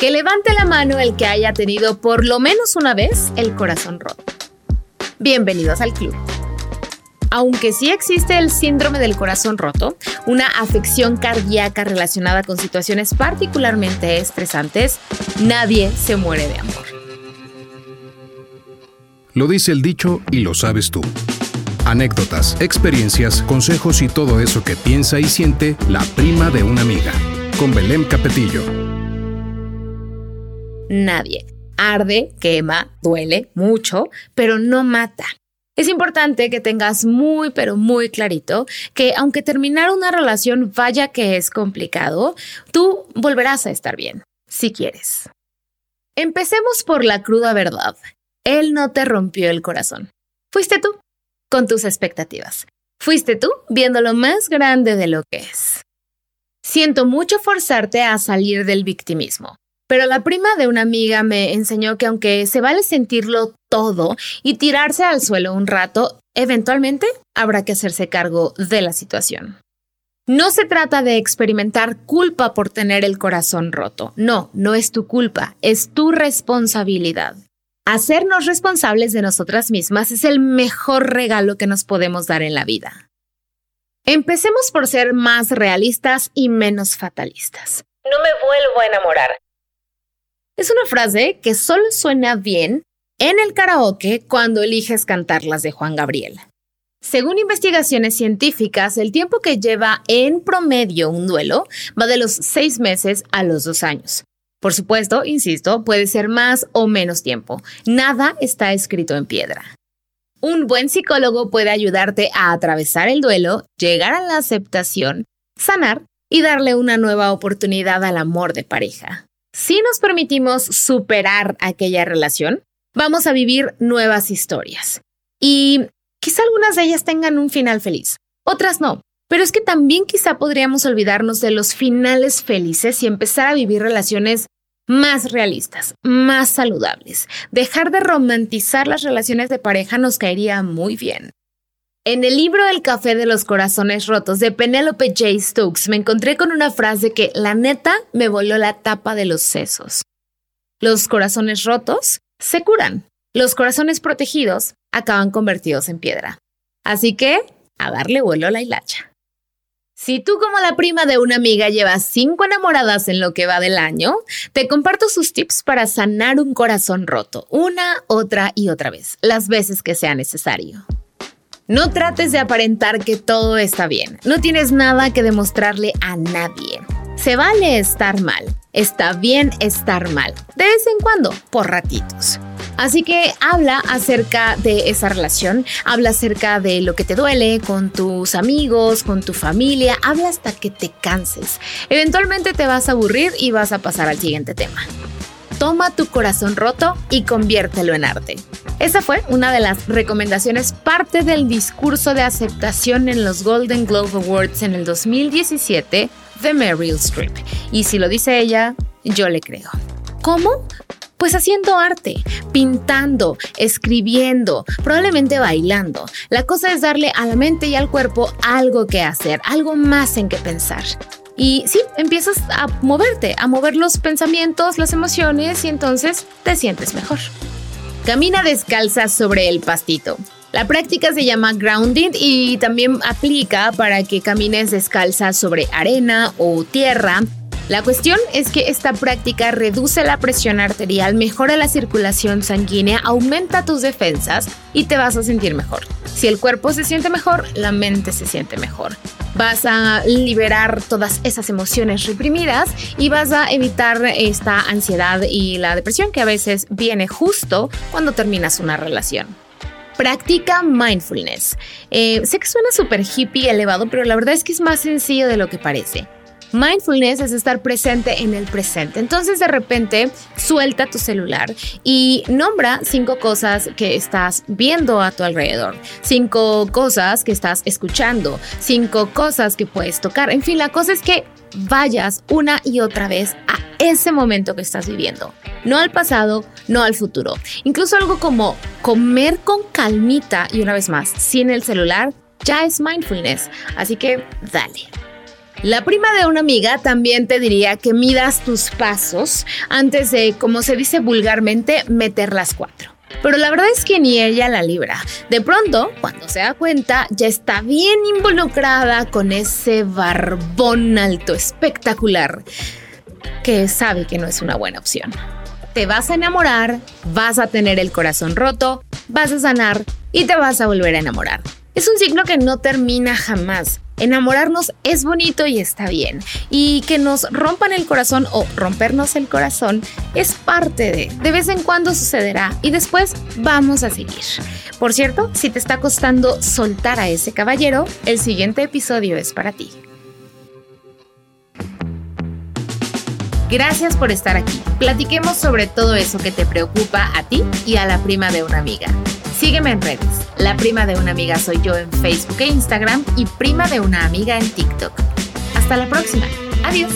Que levante la mano el que haya tenido por lo menos una vez el corazón roto. Bienvenidos al club. Aunque sí existe el síndrome del corazón roto, una afección cardíaca relacionada con situaciones particularmente estresantes, nadie se muere de amor. Lo dice el dicho y lo sabes tú. Anécdotas, experiencias, consejos y todo eso que piensa y siente la prima de una amiga. Con Belém Capetillo. Nadie. Arde, quema, duele mucho, pero no mata. Es importante que tengas muy, pero muy clarito que aunque terminar una relación vaya que es complicado, tú volverás a estar bien, si quieres. Empecemos por la cruda verdad. Él no te rompió el corazón. Fuiste tú, con tus expectativas. Fuiste tú viendo lo más grande de lo que es. Siento mucho forzarte a salir del victimismo. Pero la prima de una amiga me enseñó que aunque se vale sentirlo todo y tirarse al suelo un rato, eventualmente habrá que hacerse cargo de la situación. No se trata de experimentar culpa por tener el corazón roto. No, no es tu culpa, es tu responsabilidad. Hacernos responsables de nosotras mismas es el mejor regalo que nos podemos dar en la vida. Empecemos por ser más realistas y menos fatalistas. No me vuelvo a enamorar. Es una frase que solo suena bien en el karaoke cuando eliges cantarlas de Juan Gabriel. Según investigaciones científicas, el tiempo que lleva en promedio un duelo va de los seis meses a los dos años. Por supuesto, insisto, puede ser más o menos tiempo. Nada está escrito en piedra. Un buen psicólogo puede ayudarte a atravesar el duelo, llegar a la aceptación, sanar y darle una nueva oportunidad al amor de pareja. Si nos permitimos superar aquella relación, vamos a vivir nuevas historias. Y quizá algunas de ellas tengan un final feliz, otras no. Pero es que también quizá podríamos olvidarnos de los finales felices y empezar a vivir relaciones más realistas, más saludables. Dejar de romantizar las relaciones de pareja nos caería muy bien. En el libro El café de los corazones rotos de Penelope J. Stokes me encontré con una frase que la neta me voló la tapa de los sesos. Los corazones rotos se curan. Los corazones protegidos acaban convertidos en piedra. Así que, a darle vuelo a la hilacha. Si tú como la prima de una amiga llevas cinco enamoradas en lo que va del año, te comparto sus tips para sanar un corazón roto, una, otra y otra vez, las veces que sea necesario. No trates de aparentar que todo está bien. No tienes nada que demostrarle a nadie. Se vale estar mal. Está bien estar mal. De vez en cuando, por ratitos. Así que habla acerca de esa relación, habla acerca de lo que te duele con tus amigos, con tu familia, habla hasta que te canses. Eventualmente te vas a aburrir y vas a pasar al siguiente tema. Toma tu corazón roto y conviértelo en arte. Esa fue una de las recomendaciones, parte del discurso de aceptación en los Golden Globe Awards en el 2017 de Meryl Streep. Y si lo dice ella, yo le creo. ¿Cómo? Pues haciendo arte, pintando, escribiendo, probablemente bailando. La cosa es darle a la mente y al cuerpo algo que hacer, algo más en que pensar. Y sí, empiezas a moverte, a mover los pensamientos, las emociones y entonces te sientes mejor. Camina descalza sobre el pastito. La práctica se llama grounding y también aplica para que camines descalza sobre arena o tierra. La cuestión es que esta práctica reduce la presión arterial, mejora la circulación sanguínea, aumenta tus defensas y te vas a sentir mejor. Si el cuerpo se siente mejor, la mente se siente mejor. Vas a liberar todas esas emociones reprimidas y vas a evitar esta ansiedad y la depresión que a veces viene justo cuando terminas una relación. Practica mindfulness. Eh, sé que suena súper hippie elevado, pero la verdad es que es más sencillo de lo que parece. Mindfulness es estar presente en el presente. Entonces de repente suelta tu celular y nombra cinco cosas que estás viendo a tu alrededor, cinco cosas que estás escuchando, cinco cosas que puedes tocar. En fin, la cosa es que vayas una y otra vez a ese momento que estás viviendo, no al pasado, no al futuro. Incluso algo como comer con calmita y una vez más, sin el celular, ya es mindfulness. Así que dale. La prima de una amiga también te diría que midas tus pasos antes de, como se dice vulgarmente, meter las cuatro. Pero la verdad es que ni ella la libra. De pronto, cuando se da cuenta, ya está bien involucrada con ese barbón alto espectacular que sabe que no es una buena opción. Te vas a enamorar, vas a tener el corazón roto, vas a sanar y te vas a volver a enamorar. Es un ciclo que no termina jamás. Enamorarnos es bonito y está bien. Y que nos rompan el corazón o rompernos el corazón es parte de. De vez en cuando sucederá y después vamos a seguir. Por cierto, si te está costando soltar a ese caballero, el siguiente episodio es para ti. Gracias por estar aquí. Platiquemos sobre todo eso que te preocupa a ti y a la prima de una amiga. Sígueme en redes. La prima de una amiga soy yo en Facebook e Instagram y prima de una amiga en TikTok. Hasta la próxima. Adiós.